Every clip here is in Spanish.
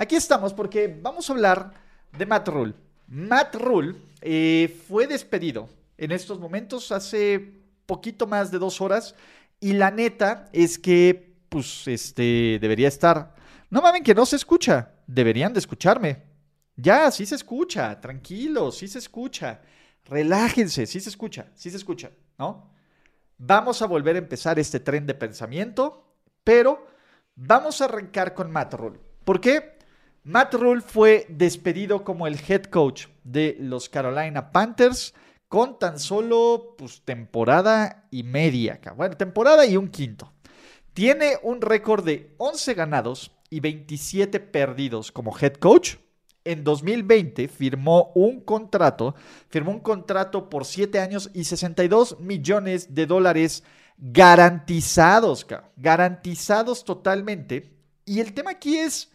Aquí estamos porque vamos a hablar de Matt Rule. Matt Rule eh, fue despedido en estos momentos hace poquito más de dos horas y la neta es que pues este debería estar. No mamen que no se escucha, deberían de escucharme. Ya, sí se escucha, tranquilo, sí se escucha. Relájense, sí se escucha, sí se escucha, ¿no? Vamos a volver a empezar este tren de pensamiento, pero vamos a arrancar con Matt Rule. ¿Por qué? Matt Rule fue despedido como el head coach de los Carolina Panthers con tan solo pues, temporada y media. Bueno, temporada y un quinto. Tiene un récord de 11 ganados y 27 perdidos como head coach. En 2020 firmó un contrato, firmó un contrato por 7 años y 62 millones de dólares garantizados, garantizados totalmente. Y el tema aquí es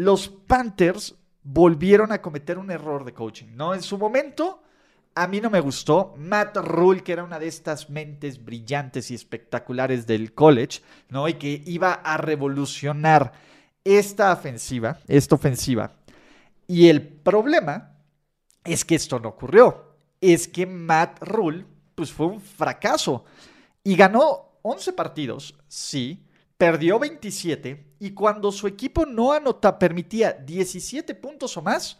los Panthers volvieron a cometer un error de coaching, ¿no? En su momento, a mí no me gustó. Matt Rule, que era una de estas mentes brillantes y espectaculares del college, ¿no? Y que iba a revolucionar esta ofensiva, esta ofensiva. Y el problema es que esto no ocurrió. Es que Matt Rule, pues fue un fracaso. Y ganó 11 partidos, sí, perdió 27 y cuando su equipo no anota, permitía 17 puntos o más,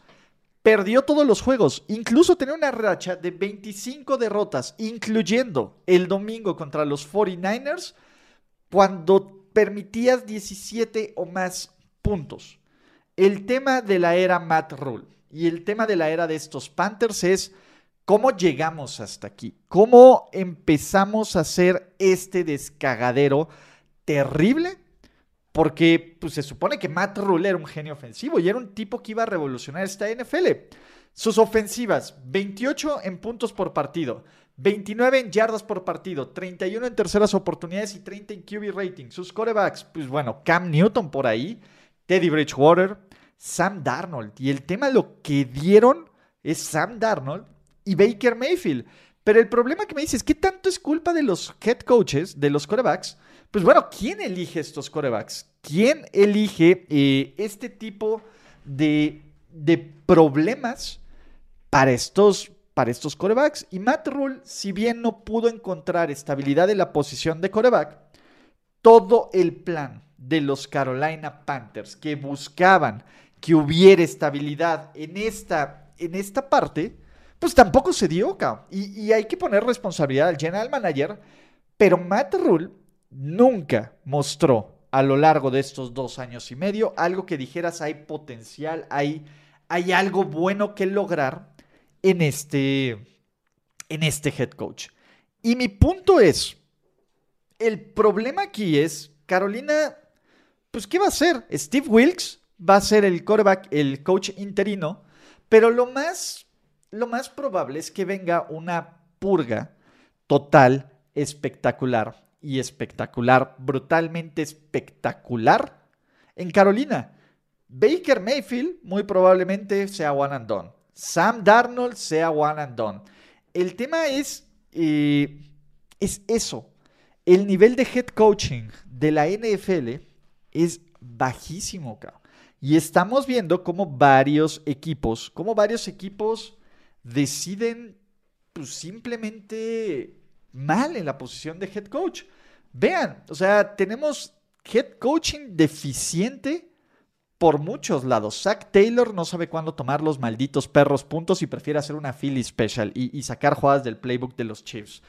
perdió todos los juegos. Incluso tenía una racha de 25 derrotas, incluyendo el domingo contra los 49ers, cuando permitías 17 o más puntos. El tema de la era Matt Rule y el tema de la era de estos Panthers es cómo llegamos hasta aquí, cómo empezamos a hacer este descagadero terrible porque pues, se supone que Matt Rule era un genio ofensivo y era un tipo que iba a revolucionar esta NFL. Sus ofensivas, 28 en puntos por partido, 29 en yardas por partido, 31 en terceras oportunidades y 30 en QB rating. Sus corebacks, pues bueno, Cam Newton por ahí, Teddy Bridgewater, Sam Darnold. Y el tema lo que dieron es Sam Darnold y Baker Mayfield. Pero el problema que me dices, ¿qué tanto es culpa de los head coaches, de los corebacks? Pues bueno, ¿quién elige estos corebacks? ¿Quién elige eh, este tipo de, problemas para estos, para estos corebacks? Y Matt Rule, si bien no pudo encontrar estabilidad en la posición de coreback, todo el plan de los Carolina Panthers que buscaban que hubiera estabilidad en esta, en esta parte, pues tampoco se dio, Y, y hay que poner responsabilidad al general manager, pero Matt Rule nunca mostró a lo largo de estos dos años y medio algo que dijeras hay potencial, hay, hay algo bueno que lograr en este, en este head coach. Y mi punto es, el problema aquí es, Carolina, pues ¿qué va a hacer? Steve Wilkes va a ser el quarterback, el coach interino, pero lo más, lo más probable es que venga una purga total, espectacular y espectacular, brutalmente espectacular en Carolina. Baker Mayfield muy probablemente sea one and done. Sam Darnold sea one and done. El tema es, eh, es eso. El nivel de head coaching de la NFL es bajísimo, Y estamos viendo cómo varios equipos, cómo varios equipos deciden pues, simplemente mal en la posición de head coach. Vean, o sea, tenemos head coaching deficiente por muchos lados. Zach Taylor no sabe cuándo tomar los malditos perros puntos y prefiere hacer una Philly special y, sacar jugadas del playbook de los Chiefs.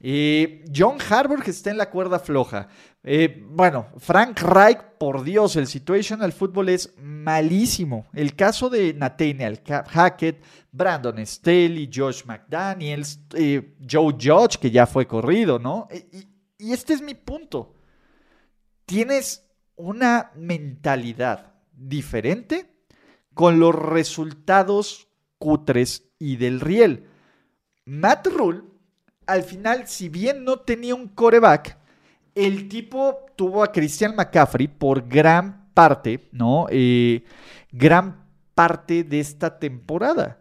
Eh, John Harbaugh está en la cuerda floja. Eh, bueno, Frank Reich, por Dios, el situational fútbol es malísimo. El caso de Nathaniel Hackett, Brandon Staley, Josh McDaniels, eh, Joe Judge, que ya fue corrido, ¿no? Y, y este es mi punto. Tienes una mentalidad diferente con los resultados cutres y del riel. Matt Rule, al final, si bien no tenía un coreback, el tipo tuvo a Christian McCaffrey por gran parte, ¿no? Eh, gran parte de esta temporada.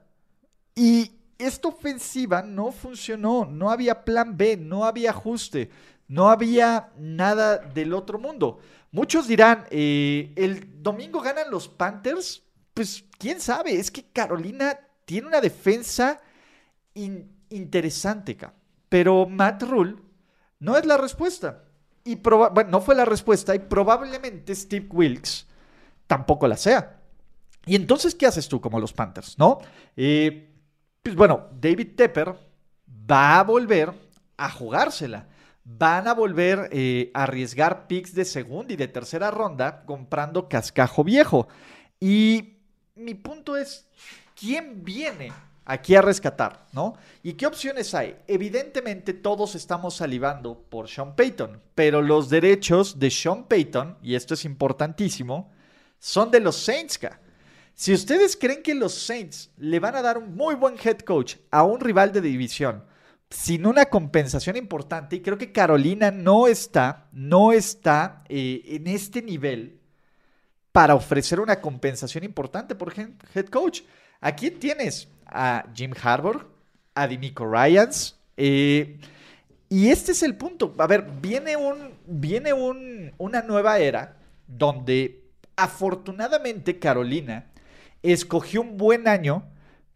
Y esta ofensiva no funcionó, no había plan B, no había ajuste, no había nada del otro mundo. Muchos dirán, eh, ¿el domingo ganan los Panthers? Pues quién sabe, es que Carolina tiene una defensa interesante, pero Matt Rule no es la respuesta. Y no fue la respuesta y probablemente Steve Wilkes tampoco la sea. Y entonces, ¿qué haces tú como los Panthers? ¿No? Eh, pues bueno, David Tepper va a volver a jugársela. Van a volver eh, a arriesgar picks de segunda y de tercera ronda comprando cascajo viejo. Y mi punto es, ¿quién viene aquí a rescatar, ¿no? ¿Y qué opciones hay? Evidentemente todos estamos salivando por Sean Payton, pero los derechos de Sean Payton, y esto es importantísimo, son de los Saints. Si ustedes creen que los Saints le van a dar un muy buen head coach a un rival de división sin una compensación importante, y creo que Carolina no está, no está eh, en este nivel para ofrecer una compensación importante por head coach. ¿A quién tienes? A Jim Harbour, a Dimico Ryans. Eh, y este es el punto. A ver, viene, un, viene un, una nueva era donde afortunadamente Carolina escogió un buen año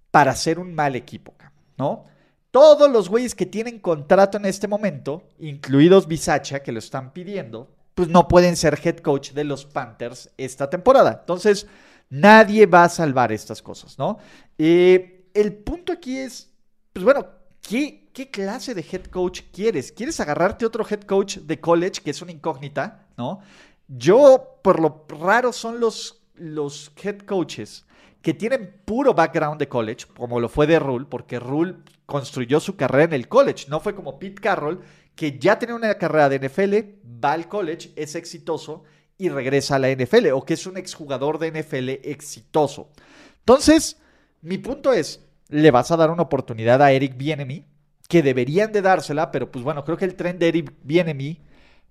para ser un mal equipo, ¿no? Todos los güeyes que tienen contrato en este momento, incluidos Bisacha, que lo están pidiendo, pues no pueden ser head coach de los Panthers esta temporada. Entonces, Nadie va a salvar estas cosas, ¿no? Eh, el punto aquí es, pues bueno, ¿qué, ¿qué clase de head coach quieres? ¿Quieres agarrarte otro head coach de college que es una incógnita, ¿no? Yo, por lo raro, son los, los head coaches que tienen puro background de college, como lo fue de Rule, porque Rule construyó su carrera en el college, no fue como Pete Carroll, que ya tenía una carrera de NFL, va al college, es exitoso y regresa a la NFL o que es un exjugador de NFL exitoso. Entonces, mi punto es, le vas a dar una oportunidad a Eric Bienemy, que deberían de dársela, pero pues bueno, creo que el tren de Eric Bienemy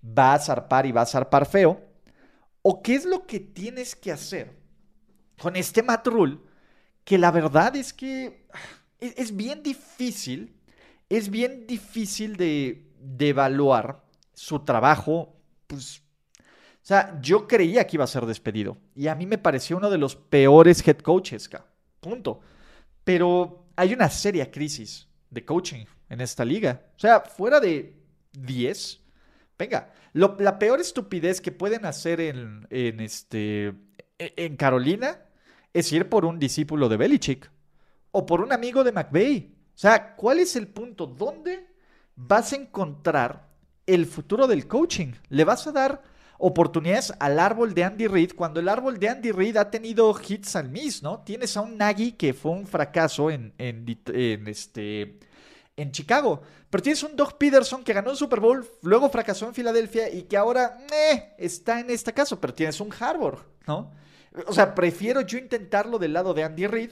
va a zarpar y va a zarpar feo. ¿O qué es lo que tienes que hacer con este Matt? Que la verdad es que es, bien difícil, es bien difícil de, evaluar su trabajo, pues o sea, yo creía que iba a ser despedido. Y a mí me pareció uno de los peores head coaches, punto. Pero hay una seria crisis de coaching en esta liga. O sea, fuera de 10, venga, la peor estupidez que pueden hacer en, este, e, en Carolina es ir por un discípulo de Belichick o por un amigo de McVeigh. O sea, ¿cuál es el punto? ¿Dónde vas a encontrar el futuro del coaching? ¿Le vas a dar oportunidades al árbol de Andy Reid cuando el árbol de Andy Reid ha tenido hits al miss, ¿no? Tienes a un Nagy que fue un fracaso en, en, este, en Chicago, pero tienes un Doug Peterson que ganó un Super Bowl, luego fracasó en Filadelfia y que ahora eh, está en este caso, pero tienes un Harvard, ¿no? O sea, prefiero yo intentarlo del lado de Andy Reid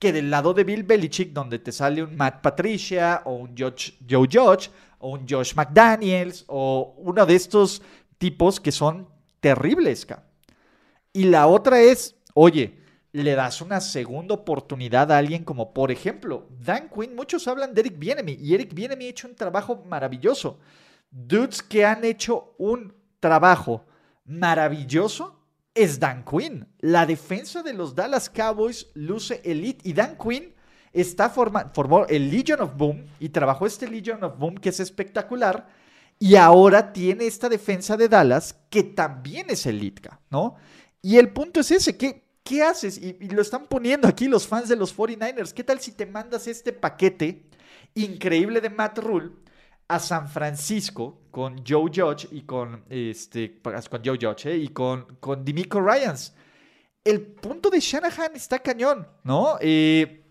que del lado de Bill Belichick, donde te sale un Matt Patricia o un Joe Judge o un Josh McDaniels o uno de estos tipos que son terribles. Y la otra es, oye, le das una segunda oportunidad a alguien como, por ejemplo, Dan Quinn. Muchos hablan de Eric Bienemy y Eric Bienemy ha hecho un trabajo maravilloso. Dudes que han hecho un trabajo maravilloso es Dan Quinn. La defensa de los Dallas Cowboys luce elite y Dan Quinn está formó el Legion of Boom y trabajó este Legion of Boom que es espectacular y ahora tiene esta defensa de Dallas que también es el ¿no? Y el punto es ese, ¿qué, qué haces? Y, lo están poniendo aquí los fans de los 49ers. ¿Qué tal si te mandas este paquete increíble de Matt Rule a San Francisco con Joe Judge y con, este, con Joe Judge ¿eh? y con, con Dimico Ryans? El punto de Shanahan está cañón, ¿no? Eh,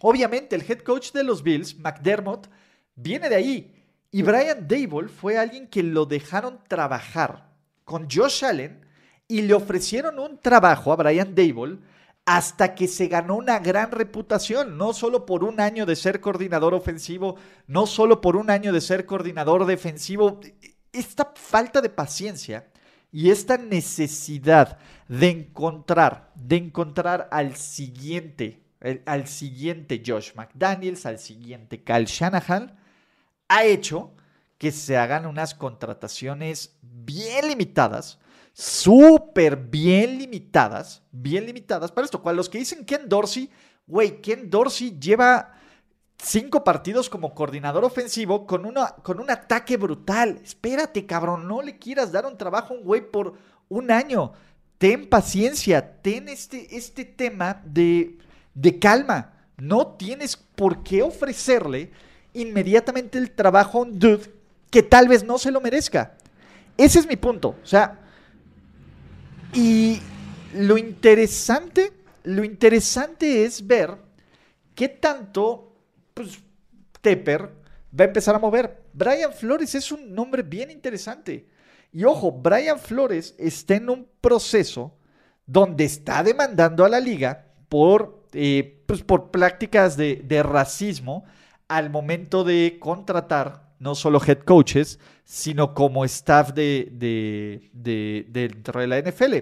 obviamente el head coach de los Bills, McDermott, viene de ahí. Y Brian Dable fue alguien que lo dejaron trabajar con Josh Allen y le ofrecieron un trabajo a Brian Dable hasta que se ganó una gran reputación, no solo por un año de ser coordinador ofensivo, no solo por un año de ser coordinador defensivo. Esta falta de paciencia y esta necesidad de encontrar, de encontrar al siguiente, al siguiente Josh McDaniels, al siguiente Kyle Shanahan, ha hecho que se hagan unas contrataciones bien limitadas, súper bien limitadas, bien limitadas para esto. Cuando los que dicen Ken Dorsey, güey, Ken Dorsey lleva cinco partidos como coordinador ofensivo con, una, con un ataque brutal. Espérate, cabrón, no le quieras dar un trabajo a un güey por un año. Ten paciencia, ten este, este tema de, de calma. No tienes por qué ofrecerle inmediatamente el trabajo a un dude que tal vez no se lo merezca. Ese es mi punto. O sea, y lo interesante, lo interesante es ver qué tanto pues, Tepper va a empezar a mover. Brian Flores es un nombre bien interesante. Y ojo, Brian Flores está en un proceso donde está demandando a la liga por, eh, pues, por prácticas de, de racismo al momento de contratar no solo head coaches, sino como staff de, de, de, de, la NFL.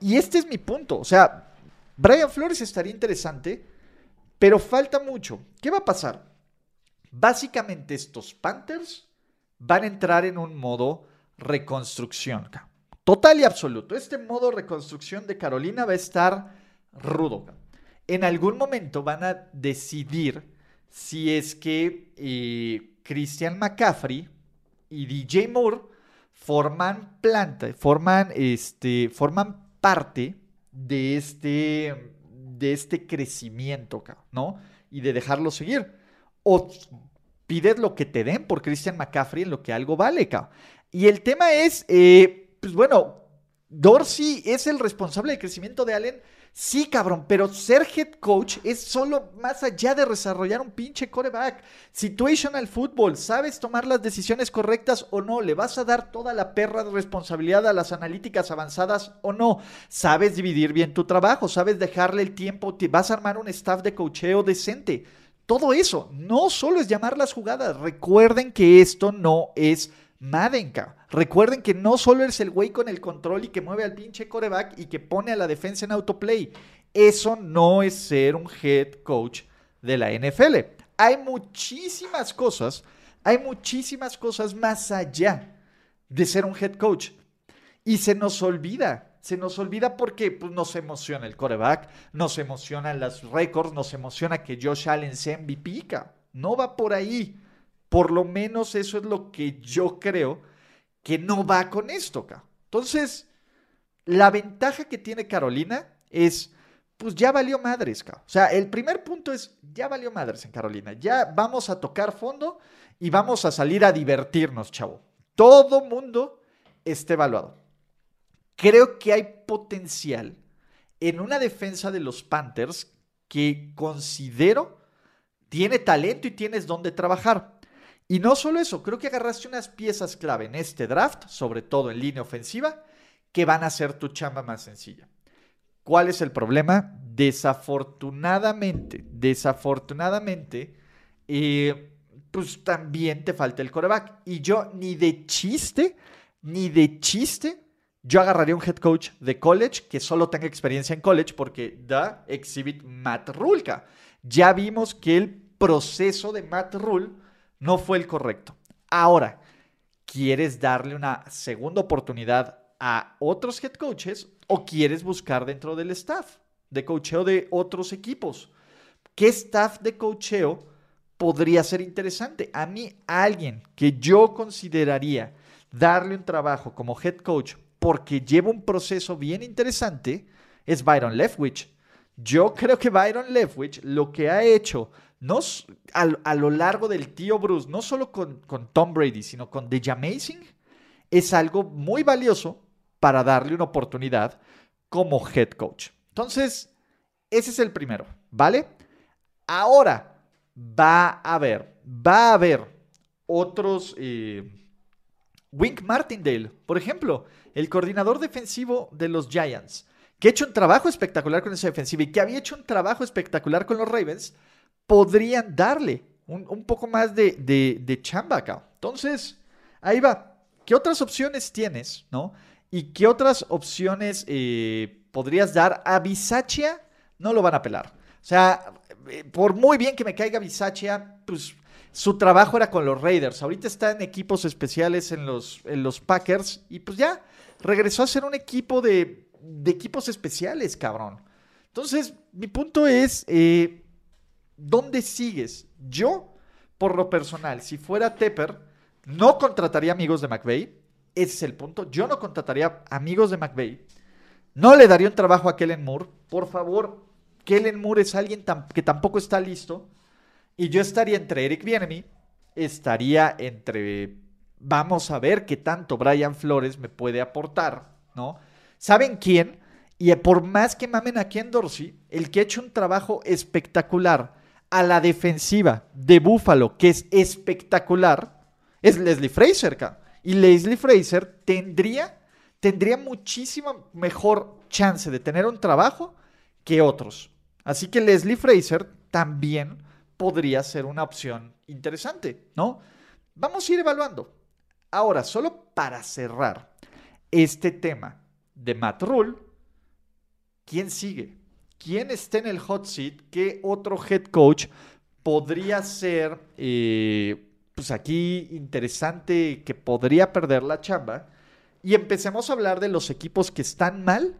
Y este es mi punto. O sea, Brian Flores estaría interesante, pero falta mucho. ¿Qué va a pasar? Básicamente estos Panthers van a entrar en un modo reconstrucción. Total y absoluto. Este modo reconstrucción de Carolina va a estar rudo. En algún momento van a decidir si es que eh, Christian McCaffrey y DJ Moore forman planta, forman, este, forman parte de este, de este crecimiento, ¿no? Y de dejarlo seguir. O pides lo que te den por Christian McCaffrey en lo que algo vale, cabrón. Y el tema es, eh, pues bueno, Dorsey es el responsable del crecimiento de Allen Sí, cabrón, pero ser head coach es solo más allá de desarrollar un pinche coreback. Situational football, ¿sabes tomar las decisiones correctas o no? ¿Le vas a dar toda la perra de responsabilidad a las analíticas avanzadas o no? ¿Sabes dividir bien tu trabajo? ¿Sabes dejarle el tiempo? ¿Vas a armar un staff de cocheo decente? Todo eso, no solo es llamar las jugadas. Recuerden que esto no es Madden, Recuerden que no solo es el güey con el control y que mueve al pinche coreback y que pone a la defensa en autoplay. Eso no es ser un head coach de la NFL. Hay muchísimas cosas, hay muchísimas cosas más allá de ser un head coach. Y se nos olvida, se nos olvida porque pues, nos emociona el coreback, nos emocionan los récords, nos emociona que Josh Allen sea MVP. No va por ahí. Por lo menos eso es lo que yo creo que no va con esto. Entonces, la ventaja que tiene Carolina es, pues ya valió madres. O sea, el primer punto es, ya valió madres en Carolina. Ya vamos a tocar fondo y vamos a salir a divertirnos, chavo. Todo mundo está evaluado. Creo que hay potencial en una defensa de los Panthers que considero tiene talento y tienes donde trabajar. Y no solo eso, creo que agarraste unas piezas clave en este draft, sobre todo en línea ofensiva, que van a hacer tu chamba más sencilla. ¿Cuál es el problema? Desafortunadamente, desafortunadamente, eh, pues también te falta el coreback. Y yo ni de chiste, ni de chiste, yo agarraría un head coach de college que solo tenga experiencia en college porque da exhibit Matt Rulka. Ya vimos que el proceso de Matt Rule no fue el correcto. Ahora, ¿quieres darle una segunda oportunidad a otros head coaches o quieres buscar dentro del staff de coacheo de otros equipos? ¿Qué staff de coacheo podría ser interesante? A mí, alguien que yo consideraría darle un trabajo como head coach porque lleva un proceso bien interesante es Byron Leftwich. Yo creo que Byron Leftwich lo que ha hecho no, a, lo largo del tío Bruce, no solo con, con Tom Brady, sino con The Amazing, es algo muy valioso para darle una oportunidad como head coach. Entonces, ese es el primero, ¿vale? Ahora va a haber, va a haber otros, eh, Wink Martindale, por ejemplo, el coordinador defensivo de los Giants, que ha hecho un trabajo espectacular con esa defensiva y que había hecho un trabajo espectacular con los Ravens, podrían darle un, poco más de, de, chamba acá. Entonces, ahí va. ¿Qué otras opciones tienes, no? ¿Y qué otras opciones eh, podrías dar a Bisaccia? No lo van a pelar. O sea, eh, por muy bien que me caiga Bisaccia, pues su trabajo era con los Raiders. Ahorita está en equipos especiales en los, en los Packers y pues ya regresó a ser un equipo de, equipos especiales, cabrón. Entonces, mi punto es, eh, ¿dónde sigues? Yo, por lo personal, si fuera Tepper, no contrataría amigos de McVeigh. Ese es el punto. Yo no contrataría amigos de McVeigh. No le daría un trabajo a Kellen Moore. Por favor, Kellen Moore es alguien que tampoco está listo. Y yo estaría entre Eric Bienemy, estaría entre vamos a ver qué tanto Brian Flores me puede aportar, ¿no? ¿Saben quién? Y por más que mamen a Ken Dorsey, el que ha hecho un trabajo espectacular a la defensiva de Buffalo, que es espectacular, es Leslie Fraser, Y Leslie Fraser tendría, tendría muchísima mejor chance de tener un trabajo que otros. Así que Leslie Fraser también podría ser una opción interesante, ¿no? Vamos a ir evaluando. Ahora, solo para cerrar este tema de Matt Rule, ¿quién sigue? ¿Quién está en el hot seat? ¿Qué otro head coach podría ser, eh, pues aquí interesante, que podría perder la chamba? Y empecemos a hablar de los equipos que están mal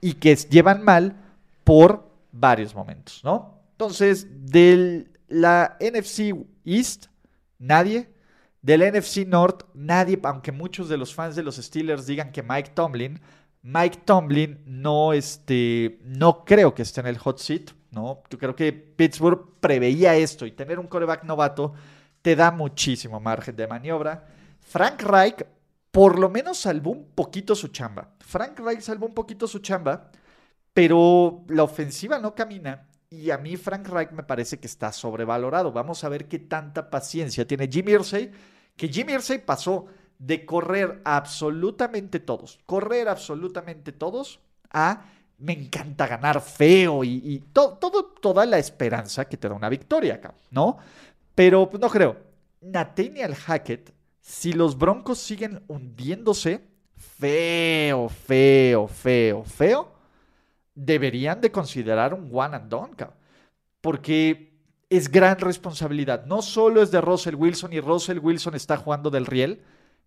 y que llevan mal por varios momentos, ¿no? Entonces, de la NFC East, nadie. Del NFC North, nadie, aunque muchos de los fans de los Steelers digan que Mike Tomlin, Mike Tomlin no, este, no creo que esté en el hot seat, ¿no? Yo creo que Pittsburgh preveía esto y tener un coreback novato te da muchísimo margen de maniobra. Frank Reich por lo menos salvó un poquito su chamba. Frank Reich salvó un poquito su chamba, pero la ofensiva no camina y a mí Frank Reich me parece que está sobrevalorado. Vamos a ver qué tanta paciencia tiene Jimmy Irsay, que Jimmy Irsay pasó de correr absolutamente todos, correr absolutamente todos, a me encanta ganar feo y, todo, toda la esperanza que te da una victoria acá, ¿no? Pero pues, no creo. Nathaniel Hackett, si los Broncos siguen hundiéndose, feo, feo, feo, feo, deberían de considerar un one and done, porque es gran responsabilidad. No solo es de Russell Wilson y Russell Wilson está jugando del riel,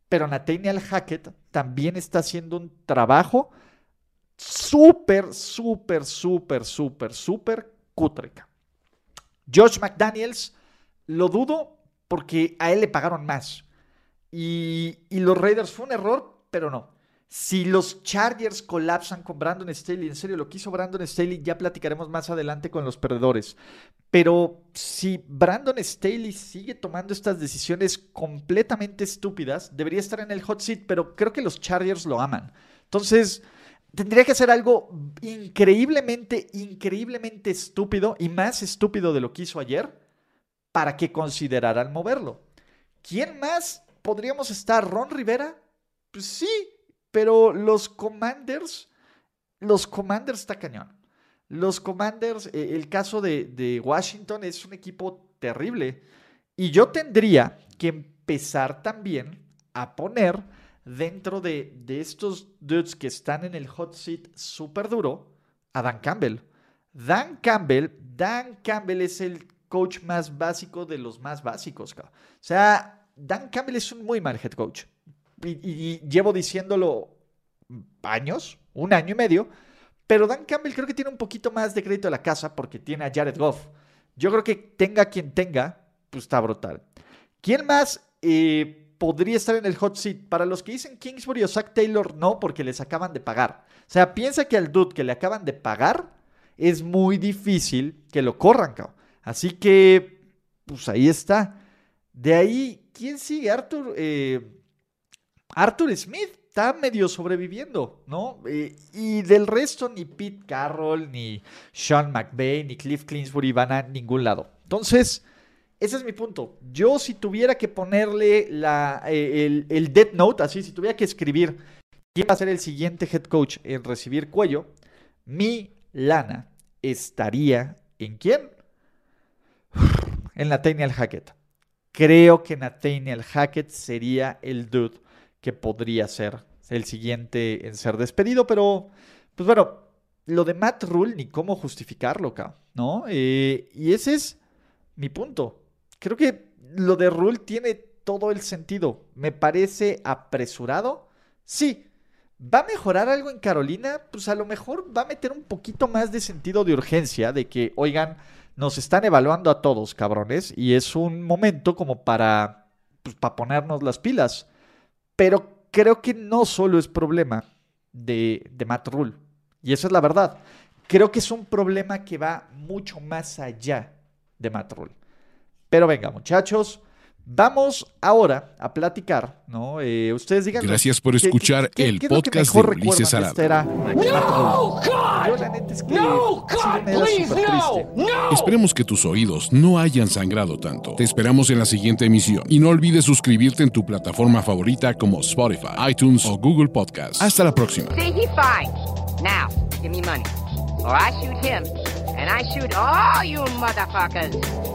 pero Nathaniel Hackett también está haciendo un trabajo súper, súper, súper, súper, súper cutreca. Josh McDaniels, lo dudo porque a él le pagaron más. Y, y los Raiders fue un error, pero no. Si los Chargers colapsan con Brandon Staley, en serio, lo que hizo Brandon Staley, ya platicaremos más adelante con los perdedores. Pero si Brandon Staley sigue tomando estas decisiones completamente estúpidas, debería estar en el hot seat, pero creo que los Chargers lo aman. Entonces, tendría que hacer algo increíblemente, increíblemente estúpido y más estúpido de lo que hizo ayer para que consideraran moverlo. ¿Quién más podríamos estar? ¿Ron Rivera? Pues sí, pero los Commanders, los Commanders está cañón. Los Commanders, eh, el caso de, Washington es un equipo terrible. Y yo tendría que empezar también a poner dentro de, de estos dudes que están en el hot seat súper duro a Dan Campbell. Dan Campbell, Dan Campbell es el coach más básico de los más básicos. O sea, Dan Campbell es un muy mal head coach y, llevo diciéndolo años, un año y medio, pero Dan Campbell creo que tiene un poquito más de crédito de la casa porque tiene a Jared Goff. Yo creo que tenga quien tenga, pues está brutal. ¿Quién más eh, podría estar en el hot seat? Para los que dicen Kingsbury o Zach Taylor, no, porque les acaban de pagar. O sea, piensa que al dude que le acaban de pagar es muy difícil que lo corran, cabrón. Así que, pues ahí está. De ahí, ¿quién sigue? Arthur, eh, Arthur Smith está medio sobreviviendo, ¿no? Eh, y del resto, ni Pete Carroll, ni Sean McVay, ni Cliff Clinsbury van a ningún lado. Entonces, Ese es mi punto. Yo si tuviera que ponerle la, eh, el, el Death Note, así, si tuviera que escribir quién va a ser el siguiente head coach en recibir cuello, mi lana estaría en quién? En Nathaniel Hackett. Creo que Nathaniel Hackett sería el dude que podría ser el siguiente en ser despedido, pero pues bueno, lo de Matt Rule ni cómo justificarlo, ¿no? Eh, y ese es mi punto. Creo que lo de Rule tiene todo el sentido. Me parece apresurado. Sí. ¿Va a mejorar algo en Carolina? Pues a lo mejor va a meter un poquito más de sentido de urgencia, de que, oigan, nos están evaluando a todos, cabrones, y es un momento como para, pues, para ponernos las pilas. Pero creo que no solo es problema de, de Matt Rule, y esa es la verdad. Creo que es un problema que va mucho más allá de Matt Rule. Pero venga, muchachos, vamos ahora a platicar, ¿no? Eh, ustedes digan. Gracias por escuchar el podcast de Ulises Arada. No, Yo la neta es que no, God, please, no, no. Esperemos que tus oídos no hayan sangrado tanto. Te esperamos en la siguiente emisión. Y no olvides suscribirte en tu plataforma favorita como Spotify, iTunes o Google Podcast. Hasta la próxima. See, he fine. Now, give me money. Or I shoot him, and I shoot all you motherfuckers.